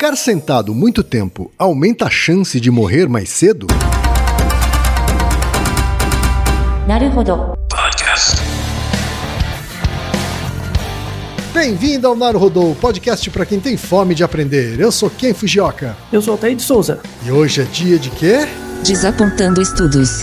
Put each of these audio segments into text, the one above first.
Ficar sentado muito tempo aumenta a chance de morrer mais cedo? Podcast. Bem-vindo ao Naruhodô, podcast para quem tem fome de aprender. Eu sou Ken Fujioka. Eu sou Altair de Souza. E hoje é dia de quê? Desapontando estudos.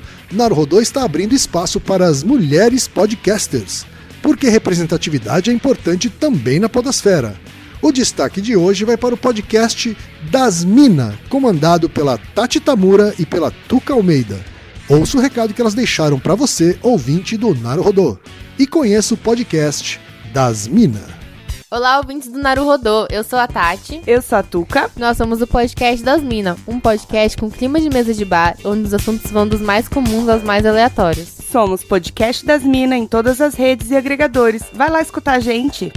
Naruhodô está abrindo espaço para as mulheres podcasters, porque representatividade é importante também na podosfera. O destaque de hoje vai para o podcast Das Mina, comandado pela Tati Tamura e pela Tuca Almeida. Ouça o recado que elas deixaram para você, ouvinte do Naruhodô, e conheça o podcast Das Mina. Olá, ouvintes do Naruhodô. Eu sou a Tati. Eu sou a Tuca. Nós somos o podcast das Minas, um podcast com clima de mesa de bar, onde os assuntos vão dos mais comuns aos mais aleatórios. Somos podcast das Minas em todas as redes e agregadores. Vai lá escutar a gente.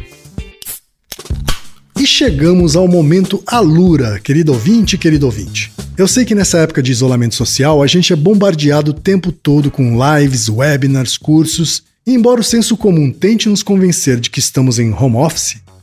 E chegamos ao momento Alura, querido ouvinte, querido ouvinte. Eu sei que nessa época de isolamento social a gente é bombardeado o tempo todo com lives, webinars, cursos, e embora o senso comum tente nos convencer de que estamos em home office,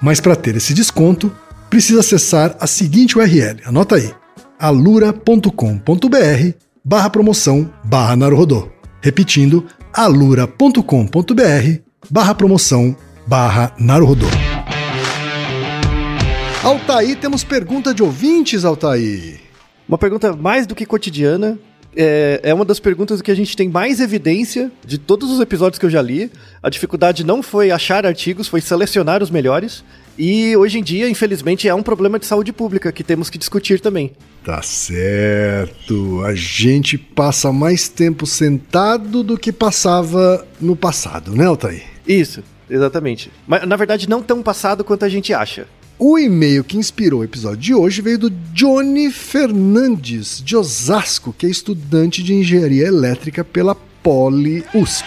Mas para ter esse desconto, precisa acessar a seguinte URL, anota aí, alura.com.br barra promoção barra Naruhodô. Repetindo, alura.com.br barra promoção barra Naruhodô. Altaí, temos pergunta de ouvintes, Altaí. Uma pergunta mais do que cotidiana. É, é uma das perguntas que a gente tem mais evidência de todos os episódios que eu já li. A dificuldade não foi achar artigos, foi selecionar os melhores. E hoje em dia, infelizmente, é um problema de saúde pública que temos que discutir também. Tá certo. A gente passa mais tempo sentado do que passava no passado, né, Altair? Isso, exatamente. Mas na verdade, não tão passado quanto a gente acha. O e-mail que inspirou o episódio de hoje veio do Johnny Fernandes, de Osasco, que é estudante de engenharia elétrica pela Poli USP.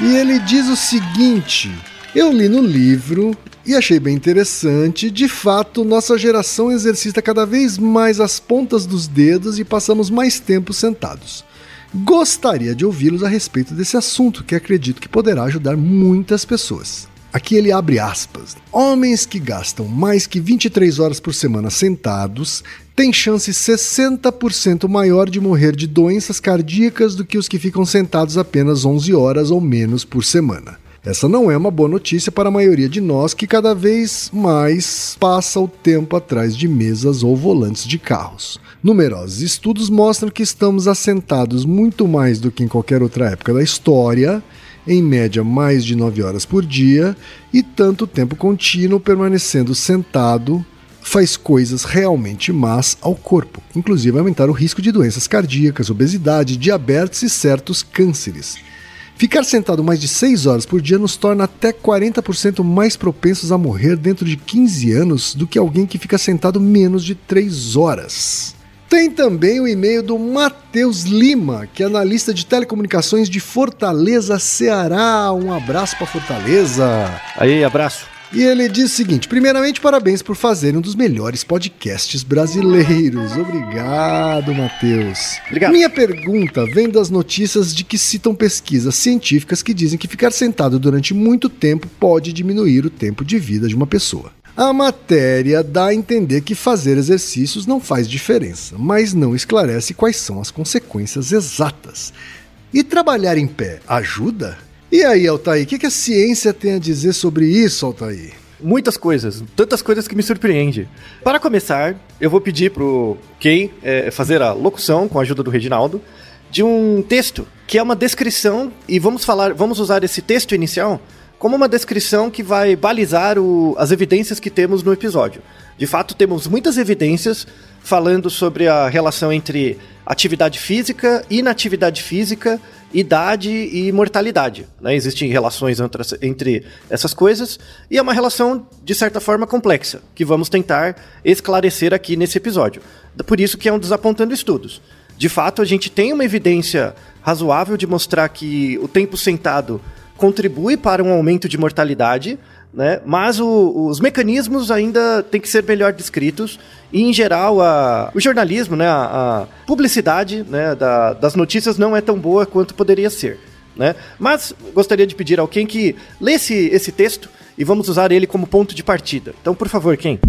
E ele diz o seguinte: Eu li no livro e achei bem interessante. De fato, nossa geração exercita cada vez mais as pontas dos dedos e passamos mais tempo sentados. Gostaria de ouvi-los a respeito desse assunto, que acredito que poderá ajudar muitas pessoas. Aqui ele abre aspas. Homens que gastam mais que 23 horas por semana sentados têm chance 60% maior de morrer de doenças cardíacas do que os que ficam sentados apenas 11 horas ou menos por semana. Essa não é uma boa notícia para a maioria de nós que cada vez mais passa o tempo atrás de mesas ou volantes de carros. Numerosos estudos mostram que estamos assentados muito mais do que em qualquer outra época da história, em média mais de 9 horas por dia, e tanto tempo contínuo permanecendo sentado faz coisas realmente más ao corpo, inclusive aumentar o risco de doenças cardíacas, obesidade, diabetes e certos cânceres. Ficar sentado mais de 6 horas por dia nos torna até 40% mais propensos a morrer dentro de 15 anos do que alguém que fica sentado menos de 3 horas. Tem também o e-mail do Matheus Lima, que é analista de telecomunicações de Fortaleza, Ceará. Um abraço para Fortaleza. Aí, abraço. E ele diz o seguinte: primeiramente, parabéns por fazerem um dos melhores podcasts brasileiros. Obrigado, Matheus. Obrigado. Minha pergunta vem das notícias de que citam pesquisas científicas que dizem que ficar sentado durante muito tempo pode diminuir o tempo de vida de uma pessoa. A matéria dá a entender que fazer exercícios não faz diferença, mas não esclarece quais são as consequências exatas. E trabalhar em pé ajuda? E aí, Altair, o que, que a ciência tem a dizer sobre isso, Altair? Muitas coisas, tantas coisas que me surpreende. Para começar, eu vou pedir pro Kay é, fazer a locução com a ajuda do Reginaldo de um texto que é uma descrição e vamos falar, vamos usar esse texto inicial como uma descrição que vai balizar o, as evidências que temos no episódio. De fato, temos muitas evidências falando sobre a relação entre atividade física, inatividade física, idade e mortalidade. Né? Existem relações entre essas coisas e é uma relação, de certa forma, complexa, que vamos tentar esclarecer aqui nesse episódio. Por isso que é um Desapontando Estudos. De fato, a gente tem uma evidência razoável de mostrar que o tempo sentado contribui para um aumento de mortalidade, né? Mas o, os mecanismos ainda têm que ser melhor descritos e, em geral, a, o jornalismo, né, a, a publicidade né, da, das notícias não é tão boa quanto poderia ser. Né? Mas gostaria de pedir a alguém que lesse esse texto e vamos usar ele como ponto de partida. Então, por favor, quem?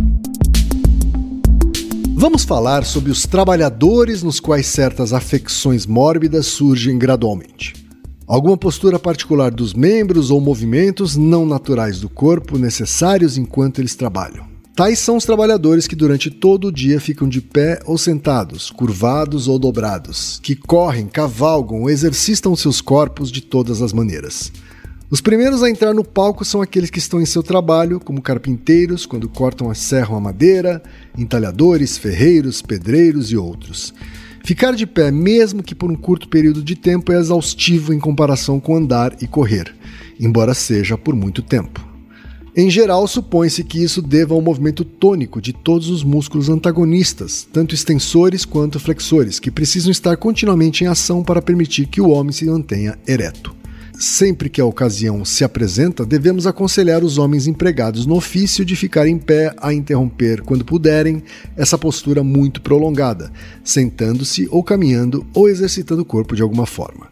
Vamos falar sobre os trabalhadores nos quais certas afecções mórbidas surgem gradualmente. Alguma postura particular dos membros ou movimentos não naturais do corpo necessários enquanto eles trabalham. Tais são os trabalhadores que durante todo o dia ficam de pé ou sentados, curvados ou dobrados, que correm, cavalgam ou exercitam seus corpos de todas as maneiras. Os primeiros a entrar no palco são aqueles que estão em seu trabalho, como carpinteiros, quando cortam e serram a madeira, entalhadores, ferreiros, pedreiros e outros. Ficar de pé, mesmo que por um curto período de tempo, é exaustivo em comparação com andar e correr, embora seja por muito tempo. Em geral, supõe-se que isso deva ao movimento tônico de todos os músculos antagonistas, tanto extensores quanto flexores, que precisam estar continuamente em ação para permitir que o homem se mantenha ereto. Sempre que a ocasião se apresenta, devemos aconselhar os homens empregados no ofício de ficar em pé a interromper, quando puderem, essa postura muito prolongada, sentando-se ou caminhando ou exercitando o corpo de alguma forma.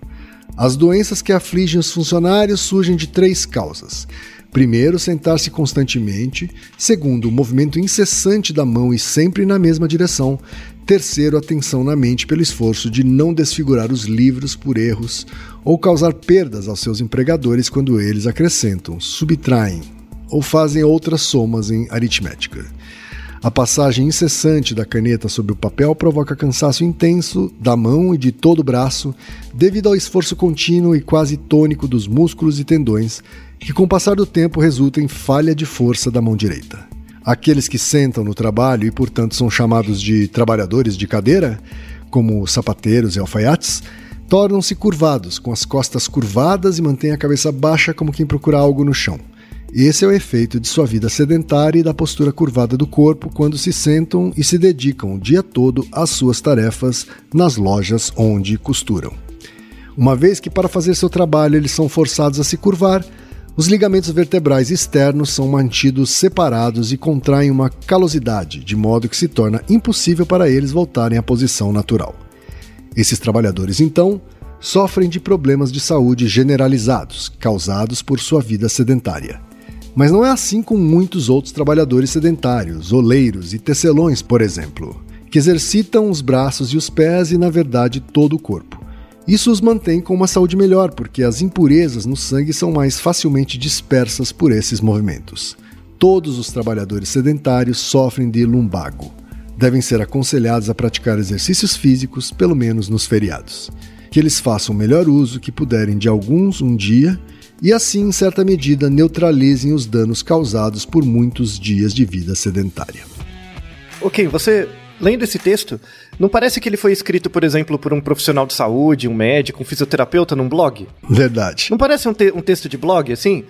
As doenças que afligem os funcionários surgem de três causas. Primeiro, sentar-se constantemente. Segundo, o movimento incessante da mão e sempre na mesma direção. Terceiro, atenção na mente pelo esforço de não desfigurar os livros por erros ou causar perdas aos seus empregadores quando eles acrescentam, subtraem ou fazem outras somas em aritmética. A passagem incessante da caneta sobre o papel provoca cansaço intenso da mão e de todo o braço, devido ao esforço contínuo e quase tônico dos músculos e tendões, que com o passar do tempo resulta em falha de força da mão direita. Aqueles que sentam no trabalho e, portanto, são chamados de trabalhadores de cadeira, como sapateiros e alfaiates, tornam-se curvados, com as costas curvadas e mantêm a cabeça baixa como quem procura algo no chão. Esse é o efeito de sua vida sedentária e da postura curvada do corpo quando se sentam e se dedicam o dia todo às suas tarefas nas lojas onde costuram. Uma vez que para fazer seu trabalho eles são forçados a se curvar, os ligamentos vertebrais externos são mantidos separados e contraem uma calosidade, de modo que se torna impossível para eles voltarem à posição natural. Esses trabalhadores, então, sofrem de problemas de saúde generalizados, causados por sua vida sedentária. Mas não é assim com muitos outros trabalhadores sedentários, oleiros e tecelões, por exemplo, que exercitam os braços e os pés e, na verdade, todo o corpo. Isso os mantém com uma saúde melhor, porque as impurezas no sangue são mais facilmente dispersas por esses movimentos. Todos os trabalhadores sedentários sofrem de lumbago. Devem ser aconselhados a praticar exercícios físicos, pelo menos nos feriados. Que eles façam o melhor uso que puderem de alguns um dia e assim, em certa medida, neutralizem os danos causados por muitos dias de vida sedentária. Ok, você lendo esse texto, não parece que ele foi escrito, por exemplo, por um profissional de saúde, um médico, um fisioterapeuta num blog? Verdade. Não parece um, te um texto de blog, assim?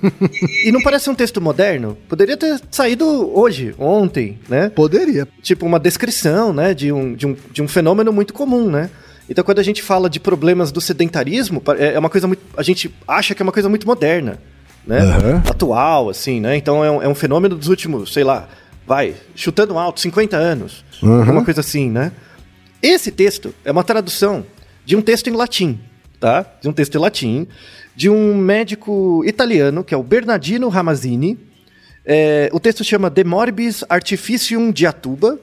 e não parece um texto moderno? Poderia ter saído hoje, ontem, né? Poderia. Tipo, uma descrição, né, de um, de um, de um fenômeno muito comum, né? Então, quando a gente fala de problemas do sedentarismo, é, é uma coisa muito. A gente acha que é uma coisa muito moderna, né? Uhum. Atual, assim, né? Então, é um, é um fenômeno dos últimos, sei lá, vai, chutando alto, 50 anos. Uhum. Uma coisa assim, né? Esse texto é uma tradução de um texto em latim, tá? De um texto em latim, de um médico italiano, que é o Bernardino Ramazzini. É, o texto chama De Morbis Artificium Diatuba.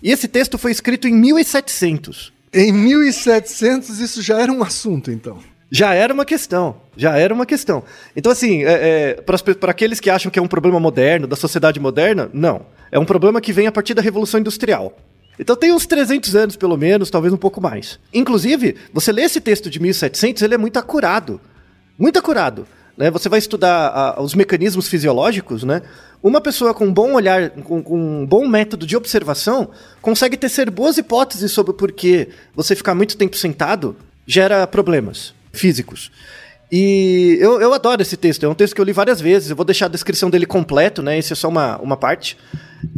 E esse texto foi escrito em 1700. Em 1700 isso já era um assunto, então. Já era uma questão, já era uma questão. Então, assim, é, é, para aqueles que acham que é um problema moderno, da sociedade moderna, não. É um problema que vem a partir da Revolução Industrial. Então tem uns 300 anos, pelo menos, talvez um pouco mais. Inclusive, você lê esse texto de 1700, ele é muito acurado. Muito acurado. Né? Você vai estudar a, os mecanismos fisiológicos, né? Uma pessoa com um bom olhar, com, com um bom método de observação, consegue tecer boas hipóteses sobre por que você ficar muito tempo sentado gera problemas físicos. E eu, eu adoro esse texto, é um texto que eu li várias vezes, eu vou deixar a descrição dele completo, né? Esse é só uma, uma parte.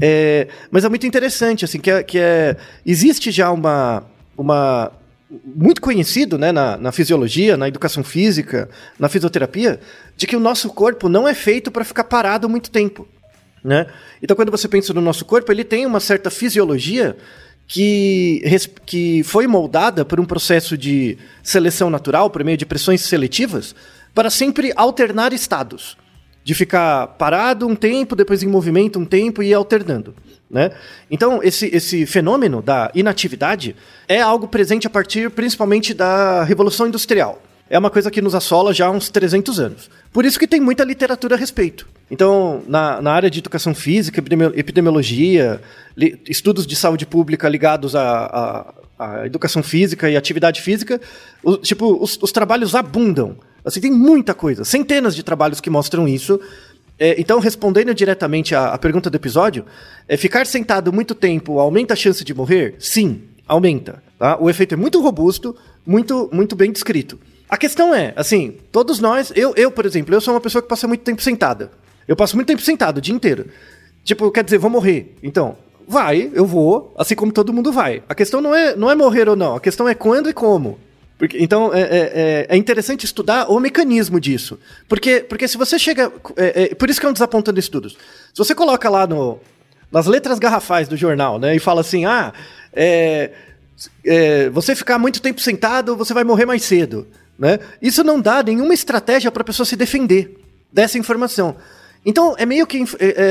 É, mas é muito interessante, assim, que é, que é existe já uma, uma muito conhecido né, na, na, fisiologia, na educação física, na fisioterapia, de que o nosso corpo não é feito para ficar parado muito tempo. Né? Então, quando você pensa no nosso corpo, ele tem uma certa fisiologia que, que foi moldada por um processo de seleção natural, por meio de pressões seletivas, para sempre alternar estados. De ficar parado um tempo, depois em movimento um tempo e ir alternando. Né? Então, esse, esse fenômeno da inatividade é algo presente a partir principalmente da Revolução Industrial. É uma coisa que nos assola já há uns 300 anos. Por isso que tem muita literatura a respeito. Então, na, na área de educação física, epidemiologia, li, estudos de saúde pública ligados à, educação física e atividade física, o, tipo, os, os trabalhos abundam. Assim, tem muita coisa, centenas de trabalhos que mostram isso. É, então, respondendo diretamente à, à, pergunta do episódio, é, ficar sentado muito tempo aumenta a chance de morrer? Sim, aumenta. Tá? O efeito é muito robusto, muito, muito bem descrito. A questão é, assim, todos nós, eu, eu, por exemplo, eu sou uma pessoa que passa muito tempo sentada. Eu passo muito tempo sentado o dia inteiro. Tipo, quer dizer, vou morrer. Então, vai, eu vou, assim como todo mundo vai. A questão não é, não é morrer ou não, a questão é quando e como. Porque, então, é, é, é, interessante estudar o mecanismo disso. Porque, porque se você chega. É, é, por isso que é um desapontando estudos. Se você coloca lá no, nas letras garrafais do jornal, né, e fala assim: ah, é, é, você ficar muito tempo sentado, você vai morrer mais cedo. Né? Isso não dá nenhuma estratégia para a pessoa se defender dessa informação. Então, é meio que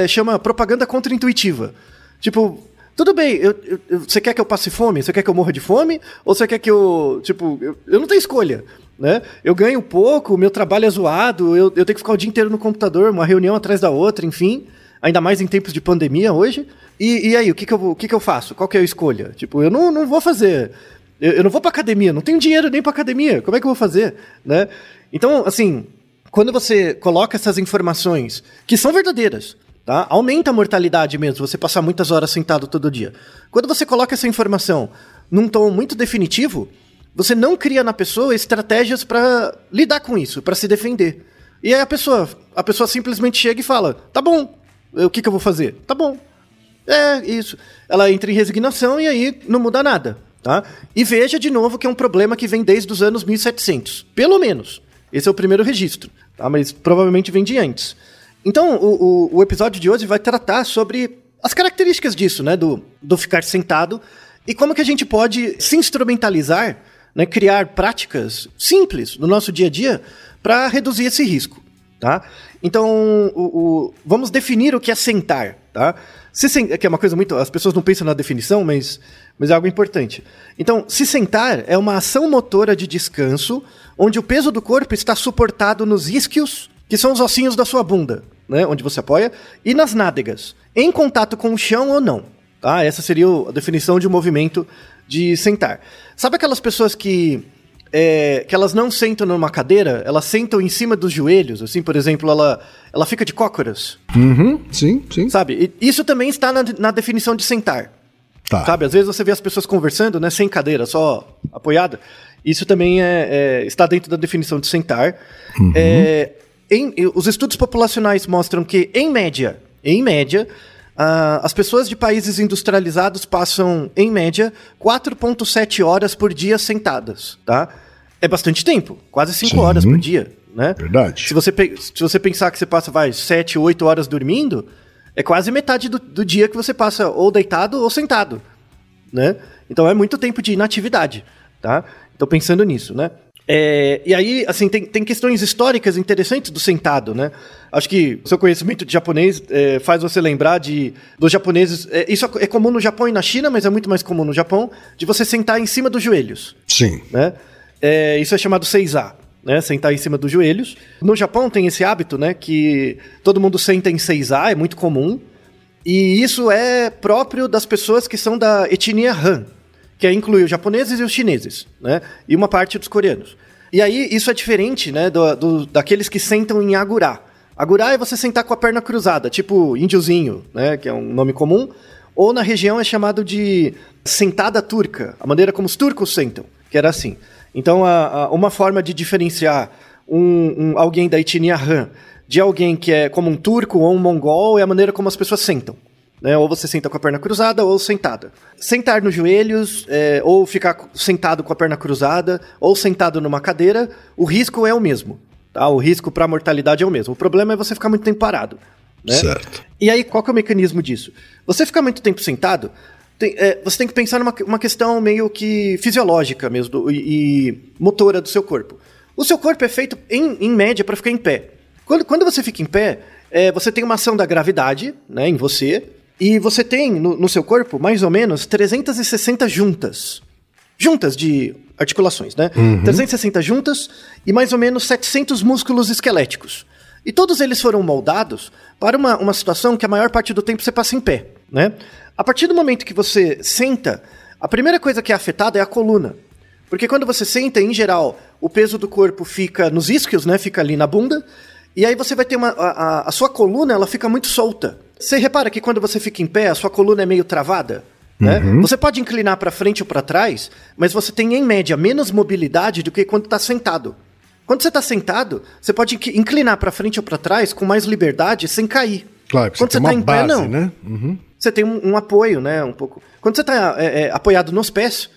chama propaganda contra-intuitiva. Tipo, tudo bem, eu, eu, você quer que eu passe fome? Você quer que eu morra de fome? Ou você quer que eu. Tipo, eu, eu não tenho escolha. Né? Eu ganho pouco, meu trabalho é zoado, eu, eu tenho que ficar o dia inteiro no computador, uma reunião atrás da outra, enfim. Ainda mais em tempos de pandemia hoje. E, e aí, o que, que, eu, o que, que eu faço? Qual que é a escolha? Tipo, eu não, não vou fazer. Eu, eu não vou pra academia, não tenho dinheiro nem pra academia. Como é que eu vou fazer? Né? Então, assim, quando você coloca essas informações que são verdadeiras, Tá? Aumenta a mortalidade mesmo, você passar muitas horas sentado todo dia. Quando você coloca essa informação num tom muito definitivo, você não cria na pessoa estratégias para lidar com isso, para se defender. E aí a pessoa, a pessoa simplesmente chega e fala: "Tá bom. O que, que eu vou fazer? Tá bom. É, isso. Ela entra em resignação e aí não muda nada, tá? E veja de novo que é um problema que vem desde os anos 1700, pelo menos. Esse é o primeiro registro, tá? Mas provavelmente vem de antes. Então, o, o, o, episódio de hoje vai tratar sobre as características disso, né? Do, do ficar sentado e como que a gente pode se instrumentalizar, né? Criar práticas simples no nosso dia a dia para reduzir esse risco. tá? Então, o, o- vamos definir o que é sentar, tá? Se sen- que é uma coisa muito... As pessoas não pensam na definição, mas, mas é algo importante. Então, se sentar é uma ação motora de descanso onde o peso do corpo está suportado nos isquios, que são os ossinhos da sua bunda, né? Onde você apoia, e nas nádegas, em contato com o chão ou não, tá? Essa seria a definição de um movimento de sentar. Sabe aquelas pessoas que é, que elas não sentam numa cadeira, elas sentam em cima dos joelhos, assim, por exemplo, ela, ela fica de cócoras, Uhum, sim, sim. sabe? E isso também está na, na definição de sentar, Tá. sabe? Às vezes você vê as pessoas conversando, né, sem cadeira, só apoiada. Isso também é, é- está dentro da definição de sentar. É, em- os estudos populacionais mostram que, em média, em média, ah, as pessoas de países industrializados passam, em média, 4,7 horas por dia sentadas, tá? É bastante tempo, quase 5 Sim. horas por dia, né? Verdade. Se você, se você pensar que você passa, vai, 7, 8 horas dormindo, é quase metade do, do dia que você passa ou deitado ou sentado, né? Então é muito tempo de inatividade, tá? Então pensando nisso, né? É, e aí, assim, tem, tem questões históricas interessantes do sentado, né? Acho que o seu conhecimento de japonês é, faz você lembrar de dos japoneses. é, isso é comum no Japão e na China, mas é muito mais comum no Japão, de você sentar em cima dos joelhos Sim. né? É, isso é chamado seizá, né? Sentar em cima dos joelhos. No Japão tem esse hábito, né? Que todo mundo senta em seizá, é muito comum. E isso é próprio das pessoas que são da etnia Han, que inclui os japoneses e os chineses, né? E uma parte dos coreanos. E aí isso é diferente, né? Do, do- daqueles que sentam em agurá. Agurá é você sentar com a perna cruzada, tipo índiozinho, né? Que é um nome comum. Ou na região é chamado de sentada turca, a maneira como os turcos sentam, que era assim. Então, a- a- uma forma de diferenciar um, um- alguém da etnia Han de alguém que é como um turco ou um mongol é a maneira como as pessoas sentam. Né? Ou você senta com a perna cruzada ou sentada. Sentar nos joelhos, é, ou ficar sentado com a perna cruzada, ou sentado numa cadeira, o risco é o mesmo. Tá? O risco para mortalidade é o mesmo. O problema é você ficar muito tempo parado. Né? Certo. E aí, qual é o mecanismo disso? Você ficar muito tempo sentado, tem- é, você tem que pensar numa uma questão meio que fisiológica mesmo do- e, e motora do seu corpo. O seu corpo é feito, em, em média, para ficar em pé. Quando, quando você fica em pé, é, você tem uma ação da gravidade né, em você, e você tem no, no seu corpo mais ou menos 360 juntas. Juntas de articulações, né? 360 juntas e mais ou menos 700 músculos esqueléticos. E todos eles foram moldados para uma, uma situação que a maior parte do tempo você passa em pé, né? A partir do momento que você senta, a primeira coisa que é afetada é a coluna. Porque quando você senta, em geral, o peso do corpo fica nos isquios, né? Fica ali na bunda. E aí você vai ter uma. A, a- sua coluna, ela fica muito solta. Você repara que quando você fica em pé, a sua coluna é meio travada? Né? Você pode inclinar para frente ou para trás, mas você tem, em média, menos mobilidade do que quando está sentado. Quando você está sentado, você pode inclinar para frente ou para trás com mais liberdade sem cair. Claro, Quando você tá uma em pé, base, não. né? Uhum. Você tem um, um apoio, né? Um pouco. Quando você está apoiado nos pés,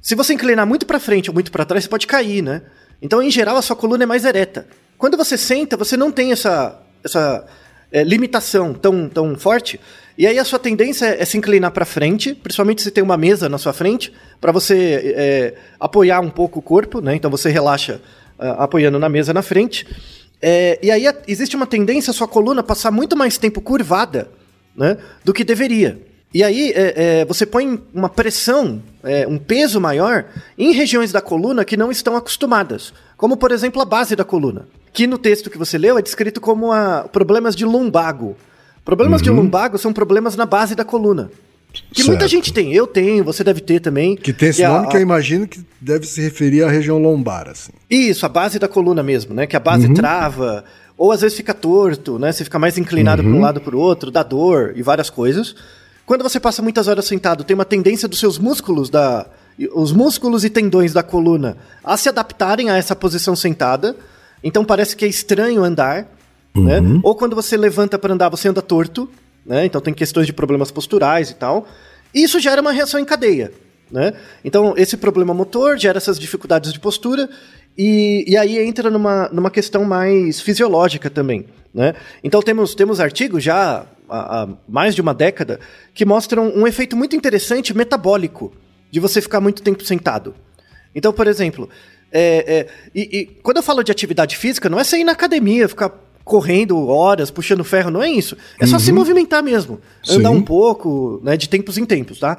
se você inclinar muito para frente ou muito para trás, você pode cair, né? Então, em geral, a sua coluna é mais ereta. Quando você senta, você não tem essa, essa é, limitação tão, tão forte. E aí a sua tendência é, é se inclinar para frente, principalmente se tem uma mesa na sua frente, para você é, apoiar um pouco o corpo, né? Então você relaxa ah, apoiando na mesa na frente. É, e aí a- existe uma tendência a sua coluna passar muito mais tempo curvada né, do que deveria. E aí é, é, você põe uma pressão, é, um peso maior em regiões da coluna que não estão acostumadas, como por exemplo a base da coluna, que no texto que você leu é descrito como a, problemas de lumbago. Problemas de lumbago são problemas na base da coluna. Que muita Certo. gente tem, eu tenho, você deve ter também. Que tem esse é a- nome que eu imagino que deve se referir à região lombar, assim. Isso, a base da coluna mesmo, né? Que a base Uhum. trava, ou às vezes fica torto, né? Você fica mais inclinado Uhum. para um lado para o outro, dá dor e várias coisas. Quando você passa muitas horas sentado, tem uma tendência dos seus músculos da os músculos e tendões da coluna a se adaptarem a essa posição sentada. Então parece que é estranho andar, né? Uhum. Ou quando você levanta para andar, você anda torto, né? Então tem questões de problemas posturais e tal. E isso gera uma reação em cadeia, né? Então esse problema motor gera essas dificuldades de postura e, e aí entra numa, numa questão mais fisiológica também, né? Então temos, temos artigos já há, há mais de uma década que mostram um efeito muito interessante metabólico de você ficar muito tempo sentado. Então, por exemplo, é, é, e, e quando eu falo de atividade física, não é você ir na academia, ficar correndo horas, puxando ferro, não é isso. É só se movimentar mesmo. Andar Sim. um pouco, né, de tempos em tempos, tá?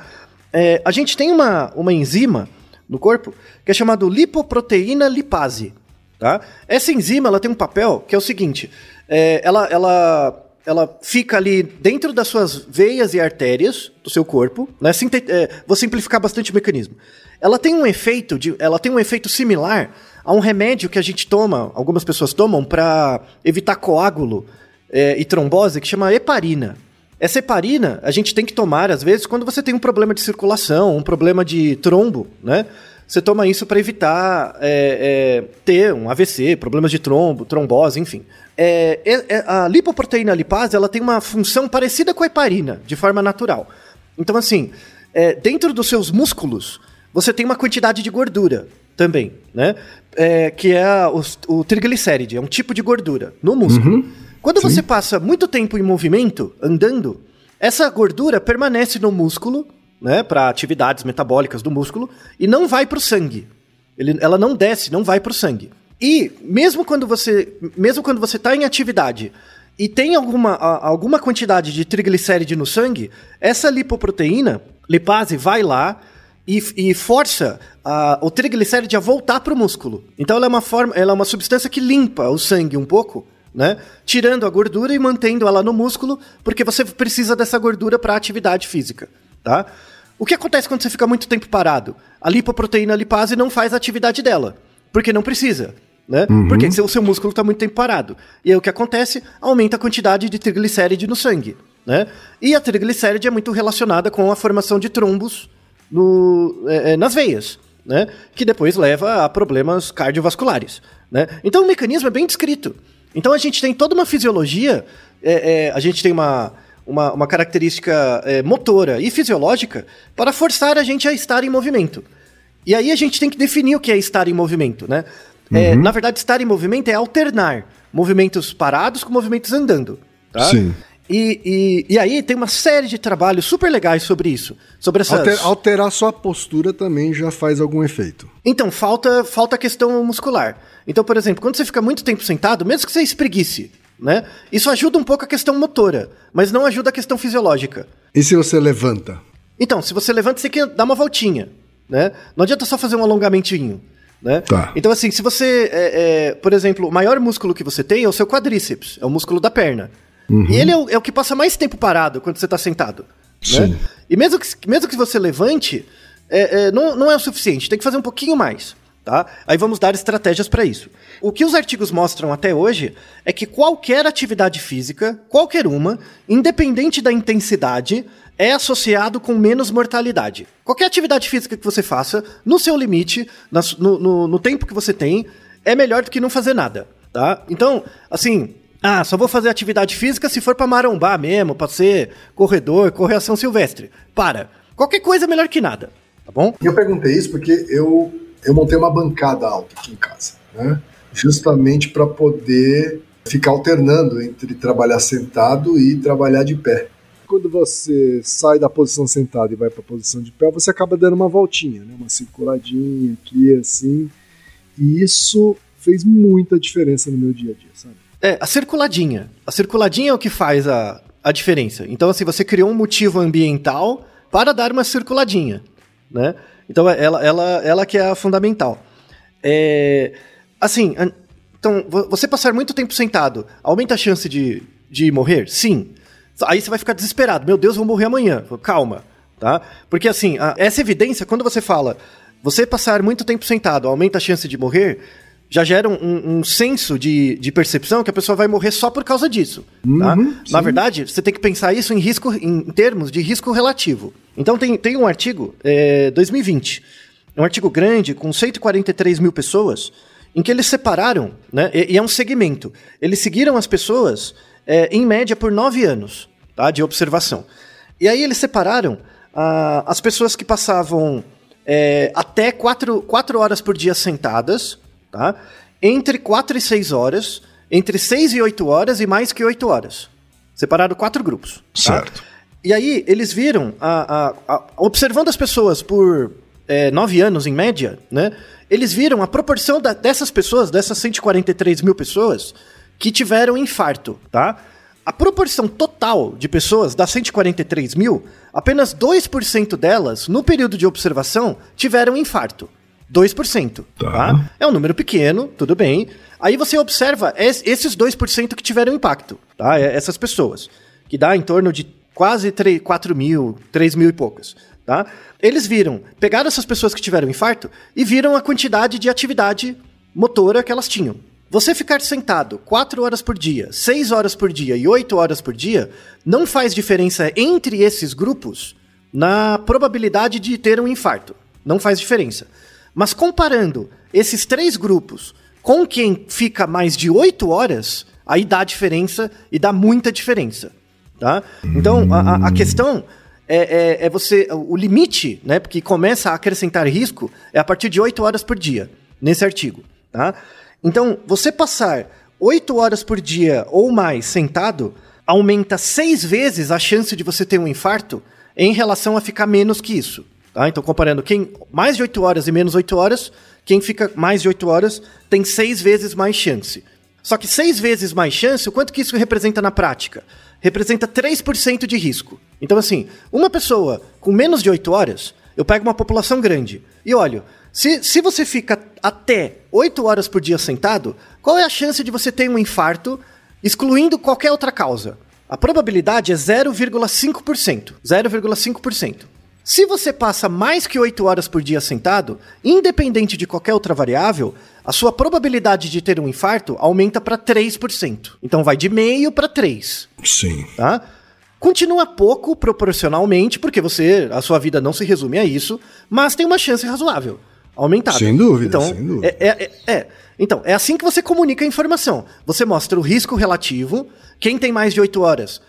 É, a gente tem uma, uma enzima no corpo que é chamada lipoproteína lipase, tá? Essa enzima, ela tem um papel que é o seguinte, é, ela, ela, ela fica ali dentro das suas veias e artérias do seu corpo, né? É, vou simplificar bastante o mecanismo. Ela tem um efeito, de, ela tem um efeito similar a um remédio que a gente toma, algumas pessoas tomam para evitar coágulo é, e trombose, que chama heparina. Essa heparina a gente tem que tomar, às vezes, quando você tem um problema de circulação, um problema de trombo, né? Você toma isso para evitar é, é, ter um AVC, problemas de trombo, trombose, enfim. É, é- é- a lipoproteína lipase ela tem uma função parecida com a heparina, de forma natural. Então, assim, é, dentro dos seus músculos, você tem uma quantidade de gordura também, né? É, que é a- o, o triglicéride, é um tipo de gordura no músculo. Quando você passa muito tempo em movimento, andando, essa gordura permanece no músculo, né, para atividades metabólicas do músculo e não vai para o sangue. Ele- ela não desce, não vai para o sangue. E mesmo quando você, mesmo quando você está em atividade e tem alguma, a- alguma quantidade de triglicéride no sangue, essa lipoproteína, lipase, vai lá e, e força a- o triglicéride a voltar para o músculo. Então ela é uma forma, ela é uma substância que limpa o sangue um pouco, né? Tirando a gordura e mantendo ela no músculo, porque você precisa dessa gordura para atividade física, tá? O que acontece quando você fica muito tempo parado? A lipoproteína lipase não faz a atividade dela, porque não precisa. Né? Porque o seu músculo está muito tempo parado. E aí o que acontece? Aumenta a quantidade de triglicéride no sangue. Né? E a triglicéride é muito relacionada com a formação de trombos no, é, é, nas veias, né? que depois leva a problemas cardiovasculares. Né? Então o mecanismo é bem descrito. Então a gente tem toda uma fisiologia, é, é, a gente tem uma, uma, uma característica é, motora e fisiológica para forçar a gente a estar em movimento. E aí a gente tem que definir o que é estar em movimento, né? É, na verdade, estar em movimento é alternar movimentos parados com movimentos andando, tá? Sim. E, e, e aí tem uma série de trabalhos super legais sobre isso, sobre essas... Alter- alterar sua postura também já faz algum efeito. Então, falta, falta a questão muscular. Então, por exemplo, quando você fica muito tempo sentado, mesmo que você espreguice, né? Isso ajuda um pouco a questão motora, mas não ajuda a questão fisiológica. E se você levanta? Então, se você levanta, você quer dar uma voltinha, né? Não adianta só fazer um alongamentinho, né? Tá. Então, assim, se você, é, é, por exemplo, o maior músculo que você tem é o seu quadríceps, é o músculo da perna. E ele é o, é o que passa mais tempo parado quando você está sentado. Né? Sim. E mesmo que, mesmo que você levante, é, é, não, não é o suficiente, tem que fazer um pouquinho mais. Tá? Aí vamos dar estratégias para isso. O que os artigos mostram até hoje é que qualquer atividade física, qualquer uma, independente da intensidade, é associado com menos mortalidade. Qualquer atividade física que você faça, no seu limite, no, no- no tempo que você tem, é melhor do que não fazer nada. Tá? Então, assim, ah, só vou fazer atividade física se for pra marombar mesmo, pra ser corredor, correr ação silvestre. Para. Qualquer coisa é melhor que nada, tá bom? E eu perguntei isso porque eu, eu montei uma bancada alta aqui em casa, né? Justamente para poder ficar alternando entre trabalhar sentado e trabalhar de pé. Quando você sai da posição sentada e vai para a posição de pé, você acaba dando uma voltinha, né? uma circuladinha aqui, assim. E isso fez muita diferença no meu dia a dia, sabe? É, a circuladinha. A circuladinha é o que faz a, a diferença. Então, assim, você criou um motivo ambiental para dar uma circuladinha, né? Então, ela, ela, ela que é a fundamental. É, assim, então, vo- você passar muito tempo sentado aumenta a chance de, de morrer? Sim. Aí você vai ficar desesperado. Meu Deus, vou morrer amanhã. Calma, tá? Porque, assim, a- essa evidência, quando você fala você passar muito tempo sentado aumenta a chance de morrer, já gera um, um- um senso de, de percepção que a pessoa vai morrer só por causa disso. tá? Uhum, Na sim. verdade, você tem que pensar isso em risco, em termos de risco relativo. Então tem, tem um artigo, é, 2020, é um artigo grande, com 143 mil pessoas, em que eles separaram, né? E, e é um segmento. Eles seguiram as pessoas, é, em média, por nove anos, tá? De observação. E aí eles separaram ah, as pessoas que passavam é, até quatro, quatro horas por dia sentadas, tá? Entre 4 e 6 horas, entre 6 e 8 horas e mais que 8 horas. Separaram quatro grupos. tá? Certo. E aí eles viram, a, a- a- observando as pessoas por é, nove anos em média, né? Eles viram a proporção da- dessas pessoas, dessas 143 mil pessoas, que tiveram infarto, tá? A proporção total de pessoas, das 143 mil, apenas 2% delas, no período de observação, tiveram infarto. 2%. Tá. tá. É um número pequeno, tudo bem. Aí você observa esses 2% que tiveram impacto, tá? É, essas pessoas. Que dá em torno de quase 3, 4 mil, 3 mil e poucas. Tá? Eles viram, pegaram essas pessoas que tiveram infarto e viram a quantidade de atividade motora que elas tinham. Você ficar sentado 4 horas por dia, 6 horas por dia e 8 horas por dia não faz diferença entre esses grupos na probabilidade de ter um infarto. Não faz diferença. Mas comparando esses três grupos com quem fica mais de 8 horas, aí dá diferença e dá muita diferença. Tá? Então, a, a questão é, é, é, você. O limite, né? Porque começa a acrescentar risco é a partir de 8 horas por dia, nesse artigo. Tá? Então, você passar 8 horas por dia ou mais sentado aumenta seis vezes a chance de você ter um infarto em relação a ficar menos que isso. Tá? Então, comparando quem mais de 8 horas e menos 8 horas, quem fica mais de 8 horas tem seis vezes mais chance. Só que seis vezes mais chance, o quanto que isso representa na prática? Representa 3% de risco. Então, assim, uma pessoa com menos de 8 horas, eu pego uma população grande e olho, se, se você fica até 8 horas por dia sentado, qual é a chance de você ter um infarto, excluindo qualquer outra causa? A probabilidade é 0,5%. 0,5%. Se você passa mais que 8 horas por dia sentado, independente de qualquer outra variável, a sua probabilidade de ter um infarto aumenta para 3%. Então vai de meio para 3. Sim. Tá? Continua pouco proporcionalmente, porque você, a sua vida não se resume a isso, mas tem uma chance razoável, aumentada. Sem dúvida, então, sem dúvida. É, é, é, é. Então, é assim que você comunica a informação. Você mostra o risco relativo, quem tem mais de 8 horas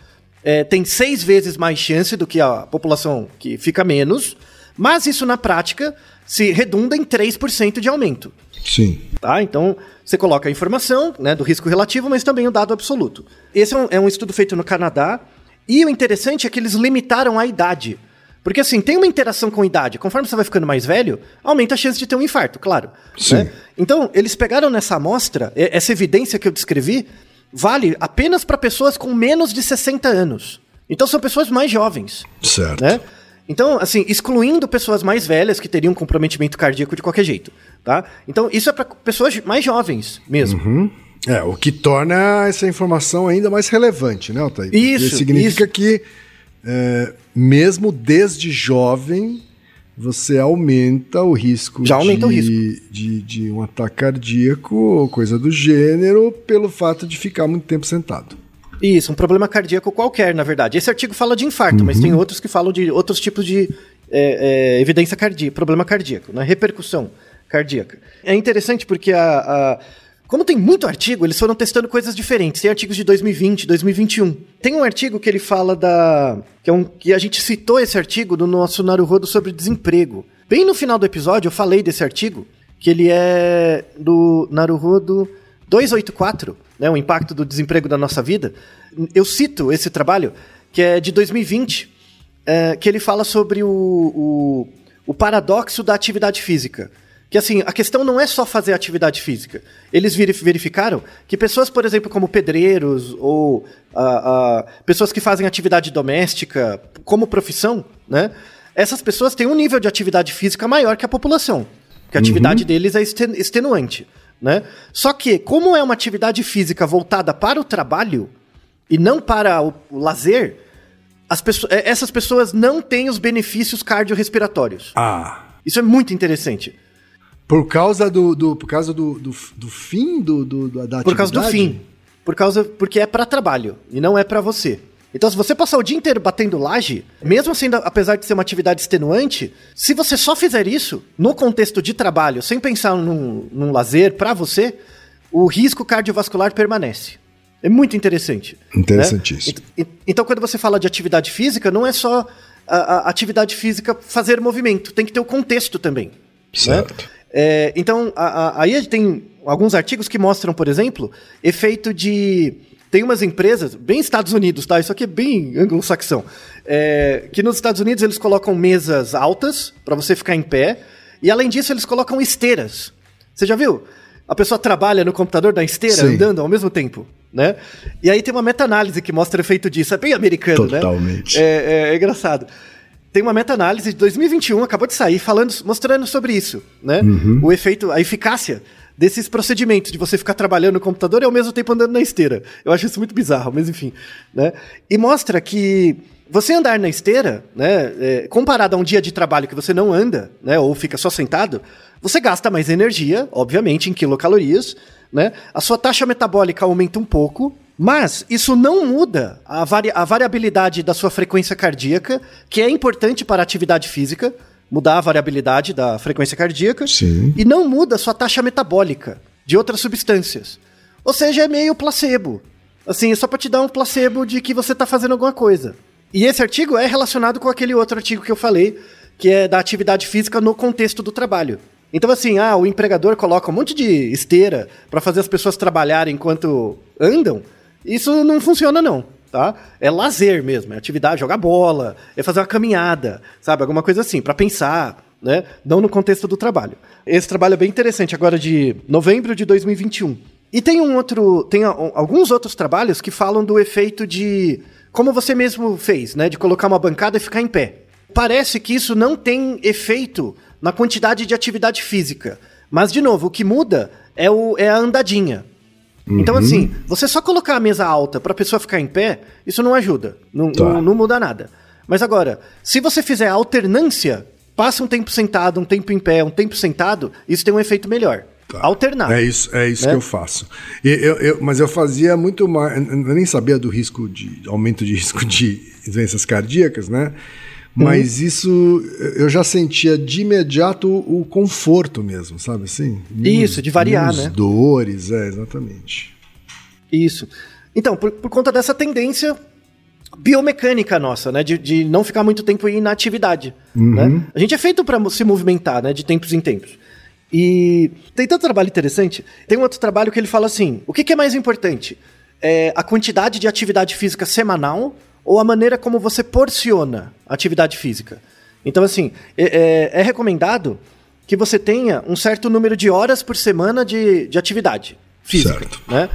é, tem seis vezes mais chance do que a população que fica menos, mas isso na prática se redunda em 3% de aumento. Sim. Tá? Então, você coloca a informação né, do risco relativo, mas também o dado absoluto. Esse é um, é um estudo feito no Canadá, e o interessante é que eles limitaram a idade. Porque assim, tem uma interação com idade. Conforme você vai ficando mais velho, aumenta a chance de ter um infarto, claro. Sim. Né? Então, eles pegaram nessa amostra, essa evidência que eu descrevi, vale apenas para pessoas com menos de 60 anos. Então são pessoas mais jovens. Certo. Né? Então, assim, excluindo pessoas mais velhas que teriam comprometimento cardíaco de qualquer jeito, tá? Então, isso é para pessoas mais jovens mesmo. Uhum. É, o que torna essa informação ainda mais relevante, né, Altair? Isso, Porque significa isso. que, é, mesmo desde jovem, você aumenta o risco, Já aumenta de, o risco. De, de um ataque cardíaco ou coisa do gênero pelo fato de ficar muito tempo sentado. Isso, um problema cardíaco qualquer, na verdade. Esse artigo fala de infarto, Uhum. mas tem outros que falam de outros tipos de é, é, evidência cardíaca, problema cardíaco, né? repercussão cardíaca. É interessante porque a, a- como tem muito artigo, eles foram testando coisas diferentes. Tem artigos de 2020, 2021. Tem um artigo que ele fala da. Que, é um, que a gente citou esse artigo no nosso Naruhodo sobre desemprego. Bem no final do episódio, eu falei desse artigo, que ele é do Naruhodo 284, né, o impacto do desemprego da nossa vida. Eu cito esse trabalho, que é de 2020, é, que ele fala sobre o, o, o paradoxo da atividade física. Que assim, a questão não é só fazer atividade física. Eles verif- verificaram que pessoas, por exemplo, como pedreiros ou ah, ah, pessoas que fazem atividade doméstica como profissão, né? Essas pessoas têm um nível de atividade física maior que a população. Que a atividade deles é exten- extenuante, né? Só que, como é uma atividade física voltada para o trabalho e não para o, o lazer, as pesso- eh, essas pessoas não têm os benefícios cardiorrespiratórios. Ah. Isso é muito interessante. Por causa do, do- por causa do, do, do fim do, do, da Por causa do atividade? fim. Por causa porque é para trabalho e não é para você. Então, se você passar o dia inteiro batendo laje, mesmo sendo, apesar de ser uma atividade extenuante, se você só fizer isso no contexto de trabalho, sem pensar num, num lazer para você, o risco cardiovascular permanece. É muito interessante. né? Interessantíssimo. Ent- Então, quando você fala de atividade física, não é só a, a atividade física fazer movimento, tem que ter o contexto também. Certo. né? É, então, a- a- aí tem alguns artigos que mostram, por exemplo, efeito de. Tem umas empresas, bem Estados Unidos, tá? Isso aqui é bem anglo-saxão. É, que nos Estados Unidos eles colocam mesas altas para você ficar em pé. E além disso, eles colocam esteiras. Você já viu? A pessoa trabalha no computador da esteira Sim. andando ao mesmo tempo. né? E aí tem uma meta-análise que mostra o efeito disso. É bem americano, Totalmente. né? É, é, é engraçado. Tem uma meta-análise de 2021, acabou de sair, falando, mostrando sobre isso, né? O efeito, a eficácia desses procedimentos de você ficar trabalhando no computador e ao mesmo tempo andando na esteira. Eu acho isso muito bizarro, mas enfim, né? E mostra que você andar na esteira, né, é, comparado a um dia de trabalho que você não anda, né, ou fica só sentado, você gasta mais energia, obviamente, em quilocalorias, né? A sua taxa metabólica aumenta um pouco, mas isso não muda a, vari a variabilidade da sua frequência cardíaca, que é importante para a atividade física, mudar a variabilidade da frequência cardíaca, Sim. e não muda a sua taxa metabólica de outras substâncias. Ou seja, é meio placebo. Assim, é só para te dar um placebo de que você está fazendo alguma coisa. E esse artigo é relacionado com aquele outro artigo que eu falei, que é da atividade física no contexto do trabalho. Então, assim, ah, o empregador coloca um monte de esteira para fazer as pessoas trabalharem enquanto andam. Isso não funciona, não, tá? É lazer mesmo, é atividade, jogar bola, é fazer uma caminhada, sabe? Alguma coisa assim, para pensar, né? Não no contexto do trabalho. Esse trabalho é bem interessante, agora de novembro de 2021. E tem um outro, tem alguns outros trabalhos que falam do efeito de como você mesmo fez, né, de colocar uma bancada e ficar em pé. Parece que isso não tem efeito na quantidade de atividade física, mas de novo, o que muda é, o, é a andadinha. Então assim, você só colocar a mesa alta para a pessoa ficar em pé, isso não ajuda, não, Tá. não, não muda nada. Mas agora, se você fizer a alternância, passa um tempo sentado, um tempo em pé, um tempo sentado, isso tem um efeito melhor. Tá. Alternar. É isso, é isso né? que eu faço. E eu- eu- mas eu fazia muito mais. Eu nem sabia do risco de aumento de risco de doenças cardíacas, né? Mas Uhum. isso eu já sentia de imediato o conforto mesmo, sabe assim? Isso, de variar, né? Dores, é, exatamente. Isso. Então, por, por conta dessa tendência biomecânica nossa, né? De, de não ficar muito tempo em inatividade. Né? A gente é feito para se movimentar, né? De tempos em tempos. E tem tanto trabalho interessante. Tem um outro trabalho que ele fala assim: o que, que é mais importante? É a quantidade de atividade física semanal ou a maneira como você porciona atividade física? Então, assim, é, é- é recomendado que você tenha um certo número de horas por semana de, de atividade física, Certo. né?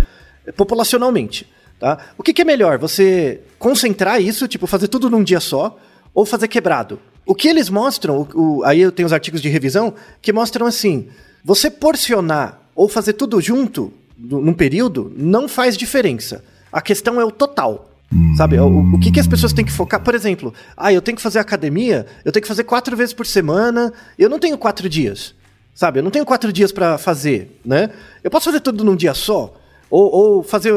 Populacionalmente, tá? O que, que é melhor? Você concentrar isso, tipo, fazer tudo num dia só, ou fazer quebrado? O que eles mostram, o- o- aí eu tenho os artigos de revisão, que mostram assim, você porcionar ou fazer tudo junto, do- num período, não faz diferença. A questão é o total. Sabe? O, o que, que as pessoas têm que focar? Por exemplo, ah, eu tenho que fazer academia, eu tenho que fazer quatro vezes por semana, eu não tenho quatro dias. Sabe? Eu não tenho quatro dias pra fazer, né? Eu posso fazer tudo num dia só? Ou, ou fazer.